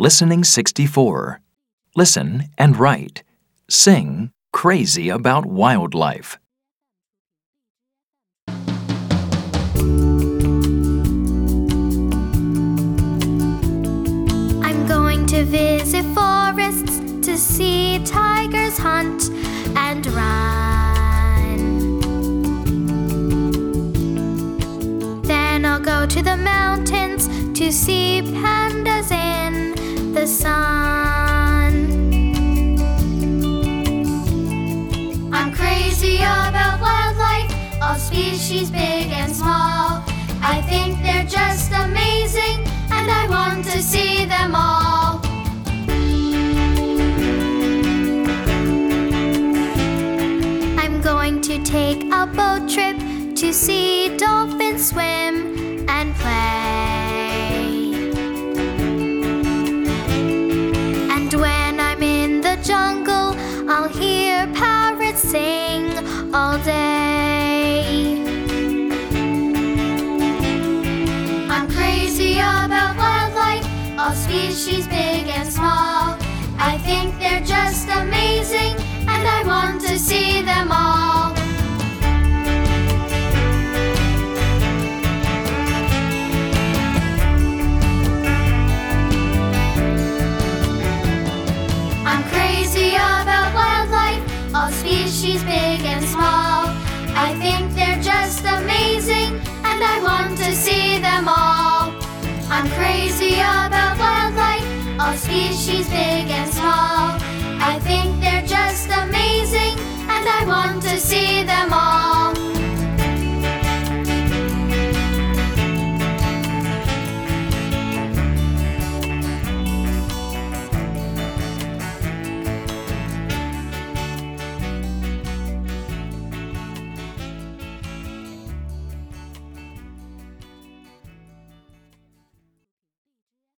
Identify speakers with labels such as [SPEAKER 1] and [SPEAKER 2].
[SPEAKER 1] Listening 64. Listen and write. Sing Crazy About Wildlife.
[SPEAKER 2] I'm going to visit forests to see tigers hunt and run. Then I'll go to the mountains to see pandas species big and small. I think they're just amazing, and I want to see them all. I'm going to take a boat trip to see dolphins swim and play. And when I'm in the jungle, I'll hear parrots sing all day. About wildlife, all species big and small. I think they're just amazing, and I want to see them all. I'm crazy about wildlife, all species big and small. Species big and small. I think they're just